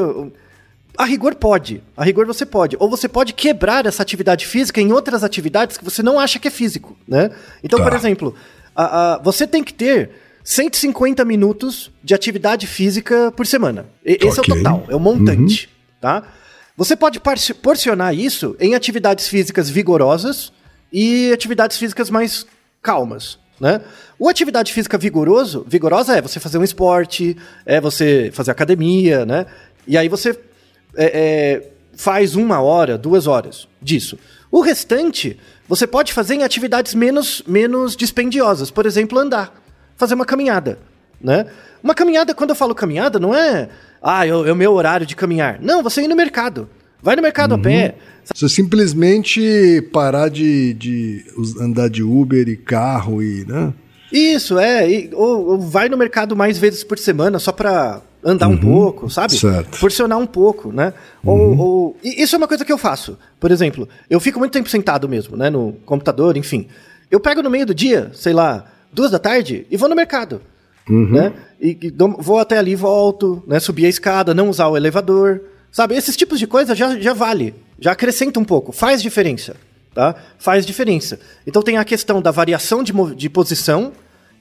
A rigor pode. A rigor você pode. Ou você pode quebrar essa atividade física em outras atividades que você não acha que é físico, né? Então, Tá. por exemplo, a- a- você tem que ter 150 minutos de atividade física por semana. E- Esse é o total, é o montante, tá? Você pode porcionar isso em atividades físicas vigorosas e atividades físicas mais calmas, né? O atividade física vigoroso, vigorosa é você fazer um esporte, é você fazer academia, né? E aí você é, é, faz uma hora, duas horas disso. O restante você pode fazer em atividades menos, menos dispendiosas, por exemplo, andar, fazer uma caminhada, né? Uma caminhada, quando eu falo caminhada, não é, ah, é o meu horário de caminhar. Não, você ir no mercado. Vai no mercado a pé. Você simplesmente parar de, de andar de Uber e carro e. Né? Isso, é. e- ou, ou vai no mercado mais vezes por semana só pra andar um pouco, sabe? certo. Porcionar um pouco, né? Ou, ou- e isso é uma coisa que eu faço. Por exemplo, eu fico muito tempo sentado mesmo, né? No computador, enfim. Eu pego no meio do dia, sei lá, duas da tarde, e vou no mercado. Né? E, e vou até ali, volto, né? Subir a escada, não usar o elevador. Sabe? Esses tipos de coisa já, já vale. Já acrescenta um pouco. Faz diferença. Tá? Faz diferença. Então tem a questão da variação de, de posição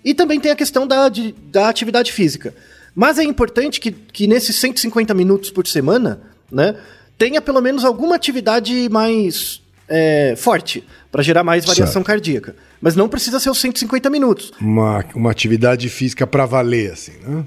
e também tem a questão da, de- da atividade física. Mas é importante que, que nesses 150 minutos por semana, né, tenha pelo menos alguma atividade mais é, forte, para gerar mais variação Certo. cardíaca. Mas não precisa ser os 150 minutos. Uma, uma atividade física pra valer, assim, né?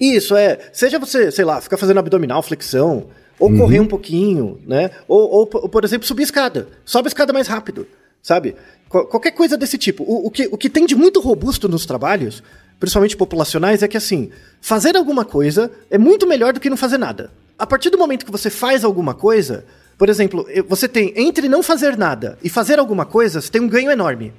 Isso, é. Seja você, sei lá, ficar fazendo abdominal, flexão, ou correr um pouquinho, né? Ou, ou, ou, por exemplo, subir escada. Sobe a escada mais rápido, sabe? Qu- qualquer coisa desse tipo. O, o que, o que tem de muito robusto nos trabalhos, principalmente populacionais, é que assim, fazer alguma coisa é muito melhor do que não fazer nada. a partir do momento que você faz alguma coisa, por exemplo, você tem entre não fazer nada e fazer alguma coisa, você tem um ganho enorme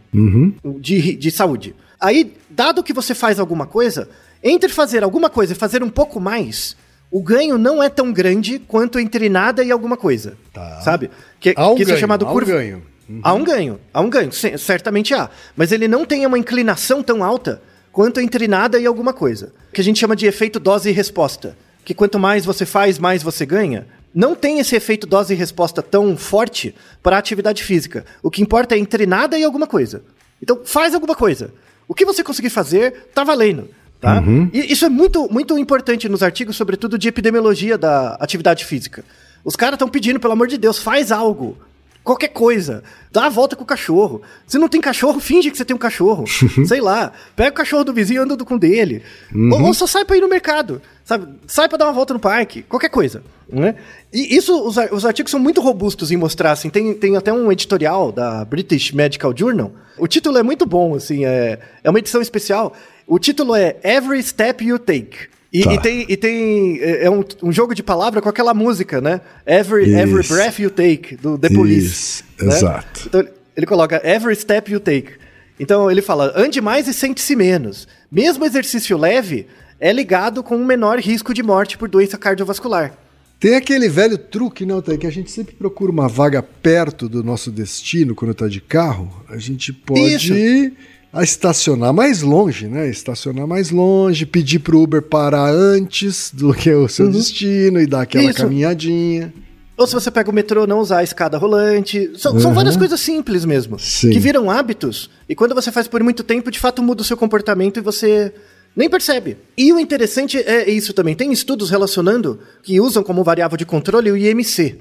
de, de saúde. Aí, dado que você faz alguma coisa, entre fazer alguma coisa e fazer um pouco mais, o ganho não é tão grande quanto entre nada e alguma coisa. Tá. Sabe? Que, Há um que isso ganho, é chamado há um curva. ganho. Há um ganho, há um ganho, cer- certamente há. Mas ele não tem uma inclinação tão alta quanto entre nada e alguma coisa. Que a gente chama de efeito dose e resposta. Que quanto mais você faz, mais você ganha. Não tem esse efeito dose e resposta tão forte para a atividade física. O que importa é entre nada e alguma coisa. Então, faz alguma coisa. O que você conseguir fazer, tá valendo. Tá? E isso é muito, muito importante nos artigos, sobretudo de epidemiologia da atividade física. Os caras estão pedindo, pelo amor de Deus, faz algo. Qualquer coisa. Dá a volta com o cachorro. Se não tem cachorro, finge que você tem um cachorro. Sei lá. Pega o cachorro do vizinho e anda com o dele. Ou, ou só sai pra ir no mercado. Sabe? Sai pra dar uma volta no parque. Qualquer coisa. Né? E isso, os, os artigos são muito robustos em mostrar, assim. Tem, tem até um editorial da British Medical Journal. O título é muito bom, assim. É, é uma edição especial. O título é Every Step You Take. E, Tá. e tem, e tem é é um, um jogo de palavra com aquela música, né? Every, every breath you take, do The Police. Né? exato. Então ele coloca every step you take. Então ele fala, ande mais e sente-se menos. Mesmo exercício leve é ligado com um menor risco de morte por doença cardiovascular. Tem aquele velho truque, não, Thay, que a gente sempre procura uma vaga perto do nosso destino quando tá de carro. A gente pode Isso. A estacionar mais longe, né? Estacionar mais longe, pedir pro Uber parar antes do que o seu destino e dar aquela Uhum. Isso. caminhadinha. Ou se você pega o metrô, não usar a escada rolante. São, são várias coisas simples mesmo. Sim. Que viram hábitos. E quando você faz por muito tempo, de fato muda o seu comportamento e você nem percebe. E o interessante é isso também. Tem estudos relacionando que usam como variável de controle o IMC.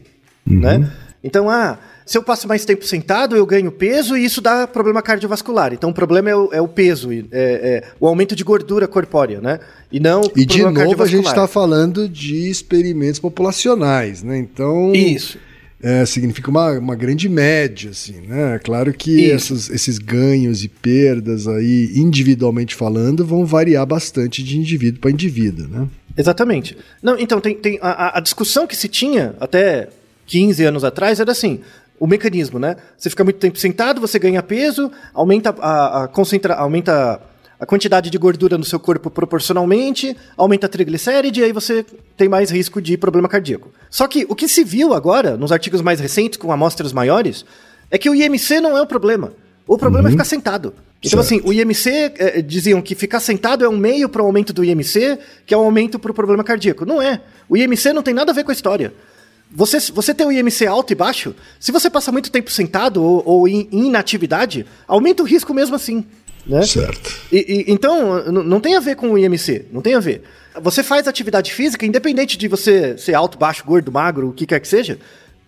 Né? Então, ah, se eu passo mais tempo sentado, eu ganho peso e isso dá problema cardiovascular. Então, o problema é o, é o peso, é, é o aumento de gordura corpórea, né? E não E de novo a gente está falando de experimentos populacionais, né? Então Isso. é, significa uma, uma grande média, assim, né? Claro que essas- esses ganhos e perdas aí, individualmente falando, vão variar bastante de indivíduo para indivíduo, né? Exatamente. Não, então, tem, tem a, a- a discussão que se tinha até 15 anos atrás era assim. O mecanismo, né? Você fica muito tempo sentado, você ganha peso, aumenta a, a concentra, aumenta a quantidade de gordura no seu corpo proporcionalmente, aumenta a triglicéride e aí você tem mais risco de problema cardíaco. Só que o que se viu agora, nos artigos mais recentes, com amostras maiores, é que o IMC não é o problema. O problema é ficar sentado. Então, Certo. assim, o IMC, eh, diziam que ficar sentado é um meio para o aumento do IMC, que é um aumento para o problema cardíaco. Não é. O IMC não tem nada a ver com a história. Você, você tem o IMC alto e baixo, se você passa muito tempo sentado ou, ou em, inatividade, aumenta o risco mesmo assim. Né? Certo. E- e- então, não tem a ver com o IMC, não tem a ver. Você faz atividade física, independente de você ser alto, baixo, gordo, magro, o que quer que seja,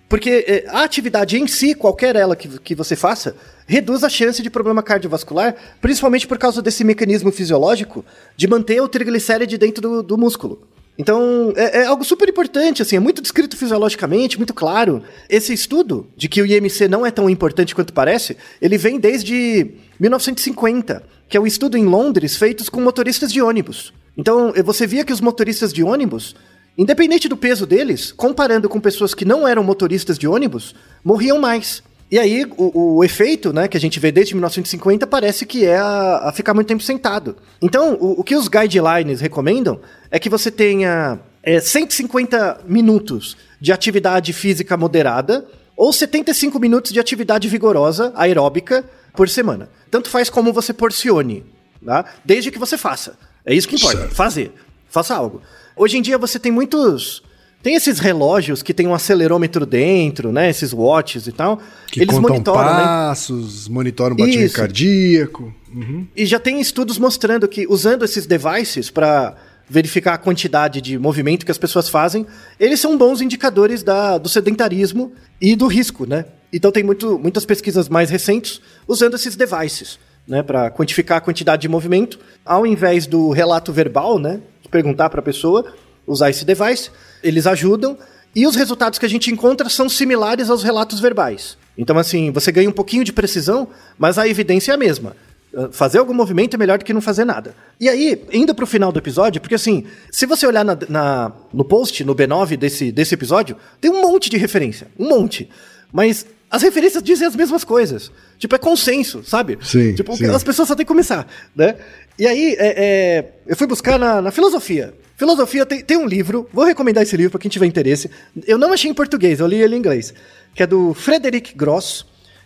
porque eh, a atividade em si, qualquer ela que, que você faça, reduz a chance de problema cardiovascular, principalmente por causa desse mecanismo fisiológico de manter o triglicéride dentro do, do músculo. Então, é, é algo super importante, assim, é muito descrito fisiologicamente, muito claro. Esse estudo de que o IMC não é tão importante quanto parece, ele vem desde 1950, que é um estudo em Londres feitos com motoristas de ônibus. Então, eh, você via que os motoristas de ônibus, independente do peso deles, comparando com pessoas que não eram motoristas de ônibus, morriam mais. E aí, o, o efeito, né, que a gente vê desde 1950 parece que é a, a ficar muito tempo sentado. Então, o, o que os guidelines recomendam é que você tenha é, 150 minutos de atividade física moderada ou 75 minutos de atividade vigorosa, aeróbica, por semana. Tanto faz como você porcione, tá? desde que você faça. É isso que importa, Certo. fazer. Faça algo. Hoje em dia você tem muitos. Tem esses relógios que tem um acelerômetro dentro, né? Esses watches e tal. Que Eles monitoram, né? passos, monitoram o batimento Isso. cardíaco. Uhum. E já tem estudos mostrando que usando esses devices para verificar a quantidade de movimento que as pessoas fazem, eles são bons indicadores da, do sedentarismo e do risco, né? Então tem muito, muitas pesquisas mais recentes usando esses devices, né, para quantificar a quantidade de movimento, ao invés do relato verbal, né, de perguntar para a pessoa, usar esse device, eles ajudam e os resultados que a gente encontra são similares aos relatos verbais. Então assim, você ganha um pouquinho de precisão, mas a evidência é a mesma. Uh, Fazer algum movimento é melhor do que não fazer nada. E aí, indo pro final do episódio, porque assim, se você olhar na- na- no post, no B9 desse, desse episódio, tem um monte de referência. Um monte. Mas as referências dizem as mesmas coisas. Tipo, é consenso, sabe? Sim, Tipo, sim. as pessoas só têm que começar, né? E aí, é, é, eu fui buscar na, na filosofia. Filosofia tem, tem um livro, vou recomendar esse livro para quem tiver interesse. Eu não achei em português, eu li ele em inglês. Que é do Frederick Gross,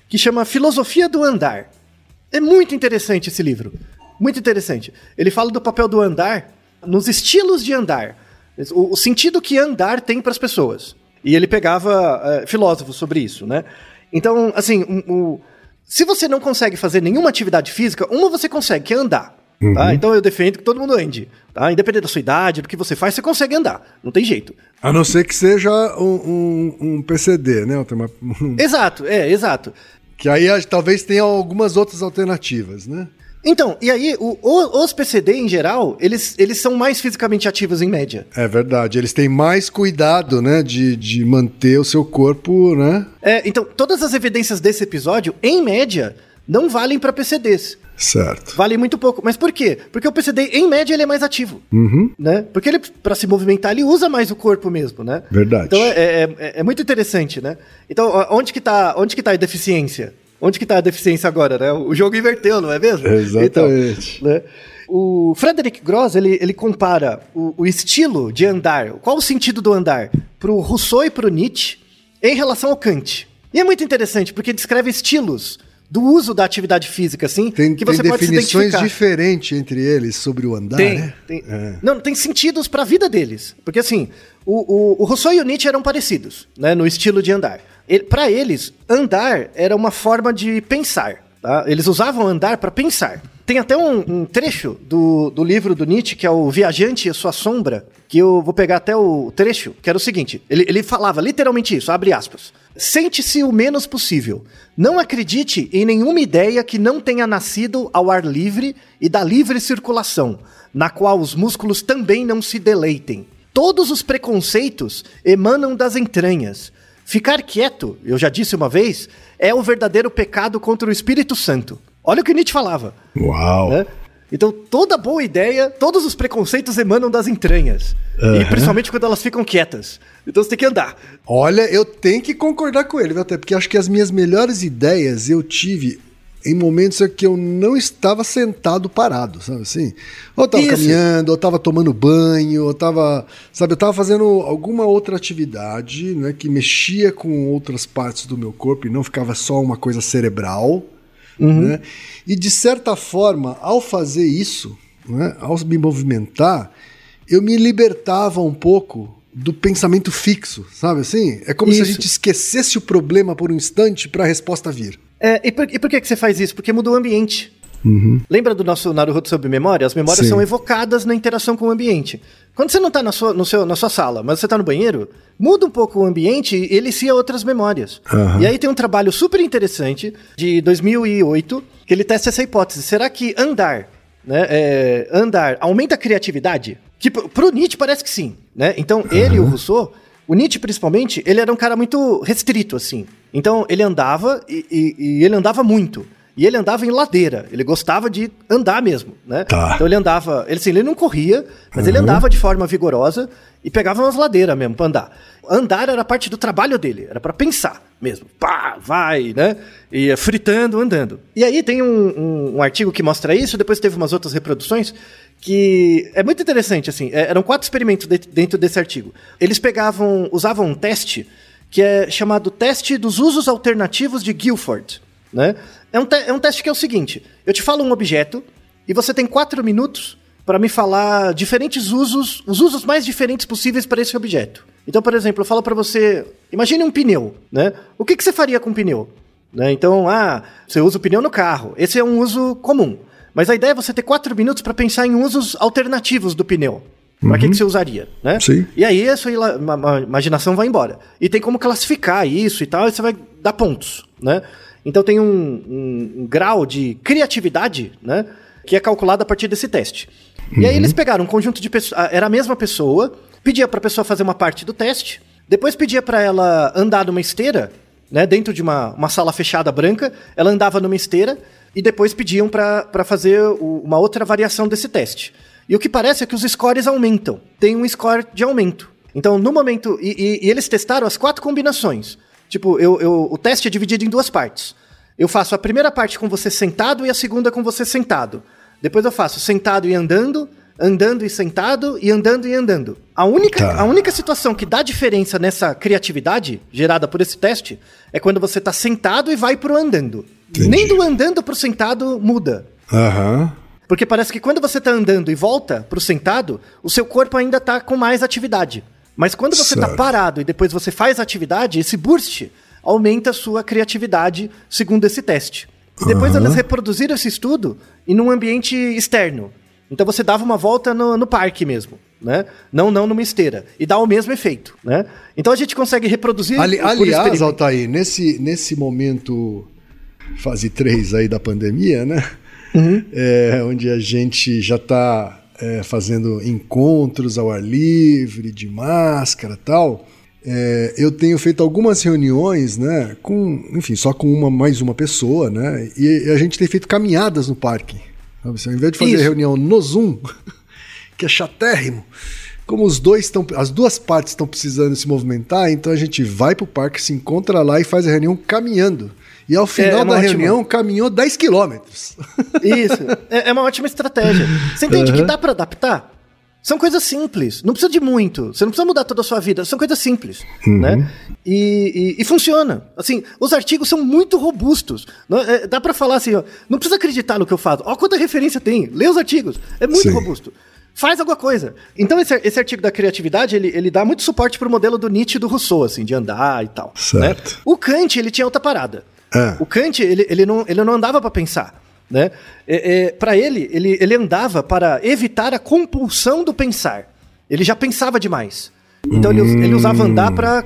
que chama Filosofia do Andar. É muito interessante esse livro. Muito interessante. Ele fala do papel do andar nos estilos de andar. O, o sentido que andar tem para as pessoas. E ele pegava eh, filósofos sobre isso, né? Então, assim, um- o- se você não consegue fazer nenhuma atividade física, uma você consegue, que é andar. Tá? Então eu defendo que todo mundo ande. Tá? Independente da sua idade, do que você faz, você consegue andar. Não tem jeito. A não ser que seja um, um- um PCD, né? Uma- um- Exato, é, exato. que aí talvez tenha algumas outras alternativas, né? Então, e aí, o- os PCD em geral, eles, eles são mais fisicamente ativos em média. É verdade. Eles têm mais cuidado, né? De, de manter o seu corpo, né? É, então, todas as evidências desse episódio, em média, não valem para PCDs. Certo. Valem muito pouco. Mas por quê? Porque o PCD, em média, ele é mais ativo. Uhum. Né? Porque ele, para se movimentar, ele usa mais o corpo mesmo, né? Verdade. Então é, é- é- é muito interessante, né? Então, onde que tá, onde que tá a deficiência? Onde que tá a deficiência agora, né? O jogo inverteu, não é mesmo? Exatamente. Então, né? O Frederick Gross, ele, ele compara o, o estilo de andar, qual o sentido do andar, pro Rousseau e pro Nietzsche em relação ao Kant. E é muito interessante, porque descreve estilos do uso da atividade física, assim, Tem, que tem você pode se definições diferentes entre eles sobre o andar, Tem, né? tem. É. Não, tem sentidos pra vida deles. Porque assim, o, o, o Rousseau e o Nietzsche eram parecidos, né, no estilo de andar. Ele, para eles, andar era uma forma de pensar. Tá? Eles usavam andar pra pensar. Tem até um, um trecho do, do livro do Nietzsche, que é o Viajante e Sua Sombra, que eu vou pegar até o trecho, que era o seguinte: ele, ele falava literalmente isso, abre aspas. Sente-se o menos possível. Não acredite em nenhuma ideia que não tenha nascido ao ar livre e da livre circulação, na qual os músculos também não se deleitem. Todos os preconceitos emanam das entranhas. Ficar quieto, eu já disse uma vez, é o verdadeiro pecado contra o Espírito Santo. Olha o que Nietzsche falava. Uau. né? Então, toda boa ideia, todos os preconceitos emanam das entranhas. E Aham. principalmente quando elas ficam quietas. Então você tem que andar. Olha, eu tenho que concordar com ele, viu, até porque acho que as minhas melhores ideias eu tive em momentos em que eu não estava sentado parado, sabe assim? Ou eu tava Isso. caminhando, ou eu tava tomando banho, ou eu tava, sabe, eu tava fazendo alguma outra atividade, né, que mexia com outras partes do meu corpo e não ficava só uma coisa cerebral, né? E de certa forma, ao fazer isso, né, ao me movimentar, eu me libertava um pouco do pensamento fixo, sabe assim? É como se a Isso. gente esquecesse o problema por um instante para a resposta vir. É, e, por, e por que, que você faz isso? Porque muda o ambiente. Lembra do nosso Naruto sobre memória? As memórias Sim. são evocadas na interação com o ambiente. Quando você não está na sua, no seu, na sua sala, mas você está no banheiro, muda um pouco o ambiente e elicia outras memórias. Aham. E aí tem um trabalho super interessante de 2008 que ele testa essa hipótese. Será que andar, né, é, andar aumenta a criatividade? Que pro- Nietzsche parece que sim, né? Então ele e o Rousseau, o Nietzsche principalmente, ele era um cara muito restrito assim. Então ele andava e, e- e ele andava muito. E ele andava em ladeira, ele gostava de andar mesmo, né? Tá. Então ele andava, ele, assim, ele não corria, mas ele andava de forma vigorosa e pegava umas ladeiras mesmo pra andar. Andar era parte do trabalho dele, era pra pensar mesmo. Pá, vai, né? Ia fritando, andando. E aí tem um, um- um artigo que mostra isso, depois teve umas outras reproduções, que é muito interessante, assim. é- eram quatro experimentos de- dentro desse artigo. Eles pegavam, usavam um teste que é chamado teste dos usos alternativos de Guilford, né? É um, é um teste que é o seguinte: eu te falo um objeto e você tem quatro minutos para me falar diferentes usos, os usos mais diferentes possíveis para esse objeto. Então, por exemplo, eu falo para você, imagine um pneu, né? O que, que você faria com um pneu? Né? Então, ah, você usa o pneu no carro. Esse é um uso comum. Mas a ideia é você ter quatro minutos para pensar em usos alternativos do pneu. Para que, que você usaria, né? Sim. E aí a sua imaginação vai embora. E tem como classificar isso e tal, e você vai dar pontos, né? Então tem um, um- um grau de criatividade, né? Que é calculado a partir desse teste. E aí eles pegaram um conjunto de pessoas. Era a mesma pessoa, pedia pra pessoa fazer uma parte do teste, depois pedia pra ela andar numa esteira, né? Dentro de uma, uma sala fechada branca, ela andava numa esteira, e depois pediam para fazer o- uma outra variação desse teste. E o que parece é que os scores aumentam. Tem um score de aumento. Então, no momento. E, e- e eles testaram as quatro combinações. Tipo, eu, eu- o teste é dividido em duas partes. Eu faço a primeira parte com você sentado e a segunda com você sentado. Depois eu faço sentado e andando, andando e sentado e andando e andando. A única, Tá. a única situação que dá diferença nessa criatividade gerada por esse teste é quando você tá sentado e vai pro andando. Entendi. Nem do andando pro sentado muda. Aham. Porque parece que quando você tá andando e volta pro sentado, o seu corpo ainda tá com mais atividade. Mas quando você tá Certo. parado e depois você faz atividade, esse burst aumenta a sua criatividade segundo esse teste. E depois Aham. eles reproduziram esse estudo em um ambiente externo. Então você dava uma volta no, no parque mesmo, né? Não, não numa esteira. E dá o mesmo efeito, né? Então a gente consegue reproduzir Ali- aliás. Altair, nesse, nesse momento, fase 3 aí da pandemia, né? Uhum. É, onde a gente já está fazendo encontros ao ar livre, de máscara e tal. é, eu tenho feito algumas reuniões, né? Com, enfim, só com uma mais uma pessoa, né? E a gente tem feito caminhadas no parque. Sabe? Ao invés de fazer Isso. reunião no Zoom, que é chatérrimo, como os dois estão, as duas partes estão precisando se movimentar, então a gente vai pro parque, se encontra lá e faz a reunião caminhando. E ao final é uma da ótima- reunião caminhou 10 quilômetros. Isso. É, é uma ótima estratégia. Você entende que Uhum. dá pra adaptar? São coisas simples. Não precisa de muito. Você não precisa mudar toda a sua vida. São coisas simples. Uhum. Né? E, e- e funciona. Assim, os artigos são muito robustos. Não- é, dá pra falar assim, ó, não precisa acreditar no que eu faço. Ó, quanta referência tem. Lê os artigos. É muito Sim. robusto. Faz alguma coisa. Então, esse, esse artigo da criatividade, ele, ele dá muito suporte pro modelo do Nietzsche e do Rousseau, assim, de andar e tal. Certo. né? O Kant, ele tinha outra parada. É. O Kant, ele, ele, não, ele não andava para pensar. Né? É, é, para ele, ele, ele andava para evitar a compulsão do pensar. Ele já pensava demais. Então ele, ele usava andar para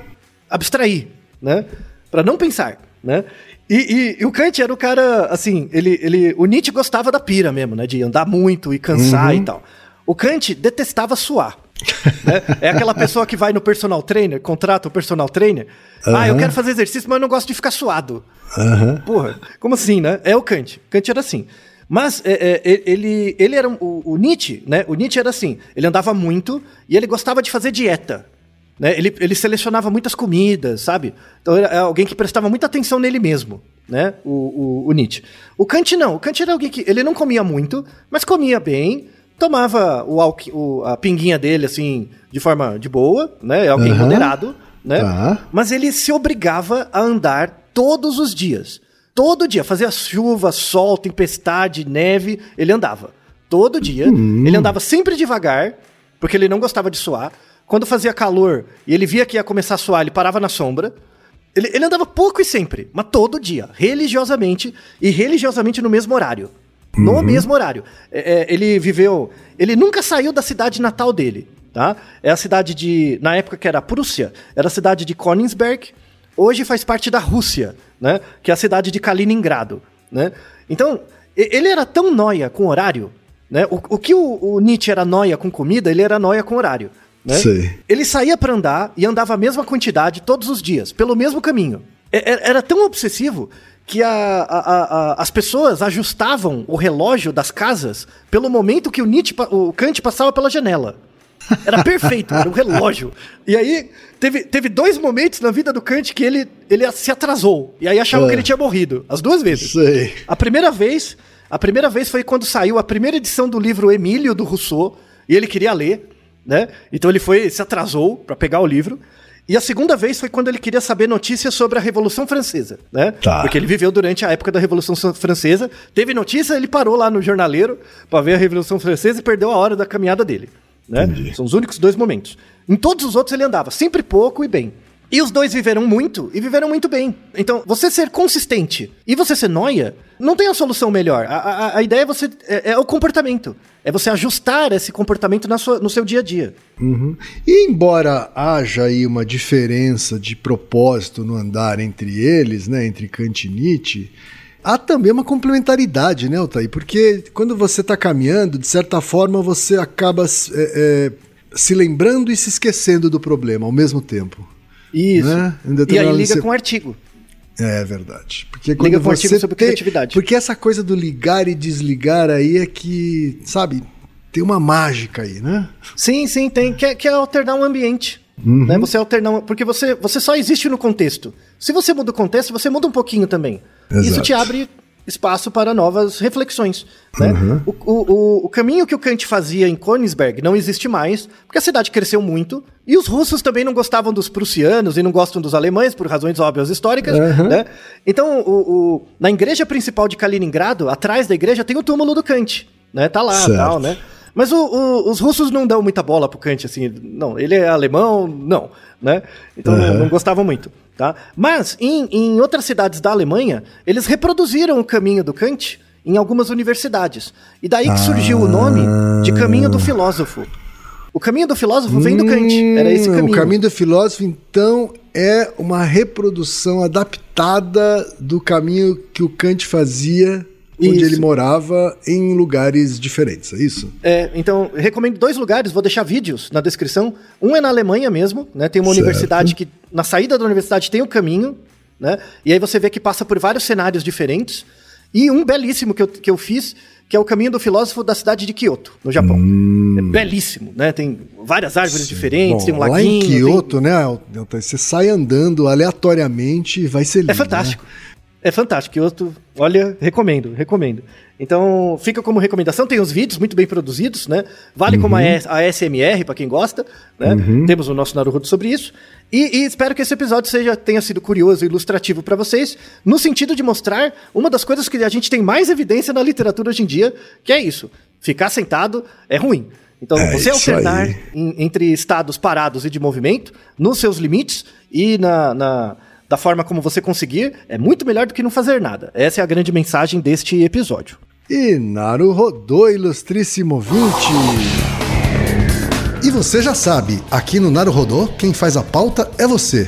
abstrair, né? Para não pensar, né? E, e- e o Kant era o cara, assim, ele, ele, o Nietzsche gostava da pira mesmo, né? De andar muito e cansar e tal. O Kant detestava suar. Né? É aquela pessoa que vai no personal trainer, contrata o personal trainer. Ah, eu quero fazer exercício, mas eu não gosto de ficar suado. Aham. Porra, como assim, né? É o Kant. Kant era assim. Mas é, é, ele, ele era o, o Nietzsche, né? O Nietzsche era assim. Ele andava muito e ele gostava de fazer dieta. Né? Ele, ele selecionava muitas comidas, sabe? Então era alguém que prestava muita atenção nele mesmo, né? O, o, o Nietzsche. O Kant não. O Kant era alguém que ele não comia muito, mas comia bem, tomava o, o- a pinguinha dele assim de forma de boa, né? É alguém Aham. moderado, né? Tá. Mas ele se obrigava a andar todos os dias. Todo dia. Fazia chuva, sol, tempestade, neve. Ele andava. Todo dia. Ele andava sempre devagar, porque ele não gostava de suar. Quando fazia calor e ele via que ia começar a suar, ele parava na sombra. Ele, ele andava pouco e sempre, mas todo dia, religiosamente e religiosamente no mesmo horário. No mesmo horário. É, é, ele viveu. Ele nunca saiu da cidade natal dele, tá? É a cidade de. Na época que era a Prússia, era a cidade de Königsberg. Hoje faz parte da Rússia, né? Que é a cidade de Kaliningrado, né? Então, ele era tão noia com horário, né? O, o que o, o Nietzsche era noia com comida, ele era noia com horário, né? Ele saía pra andar e andava a mesma quantidade todos os dias, pelo mesmo caminho. E- e- Era tão obsessivo que a- a- a- as pessoas ajustavam o relógio das casas pelo momento que o, Nietzsche, o Kant passava pela janela. Era perfeito, era um relógio. E aí, teve, teve dois momentos na vida do Kant que ele, ele se atrasou. E aí achavam Ah. que ele tinha morrido. As duas vezes. Sei. A primeira vez, a primeira vez foi quando saiu a primeira edição do livro Emílio do Rousseau, e ele queria ler, né? Então ele foi, se atrasou para pegar o livro. E a segunda vez foi quando ele queria saber notícias sobre a Revolução Francesa, né? Tá. Porque ele viveu durante a época da Revolução Sa- Francesa, teve notícia, ele parou lá no jornaleiro para ver a Revolução Francesa e perdeu a hora da caminhada dele, né? São os únicos dois momentos. Em todos os outros ele andava, sempre pouco e bem. E os dois viveram muito e viveram muito bem. Então, você ser consistente e você ser noia, não tem a solução melhor. A, a- a ideia é você é, é o comportamento. É você ajustar esse comportamento na sua- no seu dia a dia. Uhum. E embora haja aí uma diferença de propósito no andar entre eles, né, entre Kant e Nietzsche, há também uma complementaridade, né, Altair? Porque quando você está caminhando, de certa forma você acaba é, é, se lembrando e se esquecendo do problema ao mesmo tempo. Isso. Né? E aí liga você- com o artigo. É verdade. Porque Liga quando com um artigo sobre tem- criatividade. Porque essa coisa do ligar e desligar aí é que, sabe, tem uma mágica aí, né? Sim, sim, tem. Que é, que é alternar um ambiente. Uhum. Né? Você alternar. Porque você, você só existe no contexto. Se você muda o contexto, você muda um pouquinho também. Exato. Isso te abre espaço para novas reflexões. Né? Uhum. O, o, o, caminho que o Kant fazia em Königsberg não existe mais, porque a cidade cresceu muito. E os russos também não gostavam dos prussianos e não gostam dos alemães, por razões óbvias históricas. Uhum. Né? Então, o, na igreja principal de Kaliningrado, atrás da igreja, tem o túmulo do Kant. Né? Tá lá, Certo. tal, né? Mas o- o- os russos não dão muita bola pro Kant, assim. Não, ele é alemão, não, né? Então não, não gostavam muito, tá? Mas em, em outras cidades da Alemanha, eles reproduziram o caminho do Kant em algumas universidades. E daí que surgiu o nome de caminho do filósofo. O caminho do filósofo vem do Kant, era esse Hum, caminho. O caminho do filósofo, então, é uma reprodução adaptada do caminho que o Kant fazia onde Isso. ele morava em lugares diferentes, é isso? É, então, recomendo dois lugares, vou deixar vídeos na descrição. Um é na Alemanha mesmo, né? Tem uma Certo. universidade que, na saída da universidade, tem o caminho, né? E aí você vê que passa por vários cenários diferentes. E um belíssimo que eu, que eu fiz, que é o caminho do filósofo da cidade de Kyoto, no Japão. É belíssimo, né? Tem várias árvores diferentes, Bom, tem um lá laguinho. em tem- Kyoto, né, Delta, você sai andando aleatoriamente e vai ser lindo. É fantástico. É fantástico. Kyoto, olha, recomendo, recomendo. Então, fica como recomendação. Tem os vídeos muito bem produzidos, né? Vale como a, Uhum. A SMR, para quem gosta, né? Temos o nosso Naruto sobre isso. E, e espero que esse episódio seja, tenha sido curioso e ilustrativo para vocês, no sentido de mostrar uma das coisas que a gente tem mais evidência na literatura hoje em dia, que é isso. Ficar sentado é ruim. Então, É você alternar em- entre estados parados e de movimento, nos seus limites e na, na- da forma como você conseguir, é muito melhor do que não fazer nada. Essa é a grande mensagem deste episódio. E Naru rodou, ilustríssimo 20. E você já sabe, aqui no Naru Rodô, quem faz a pauta é você.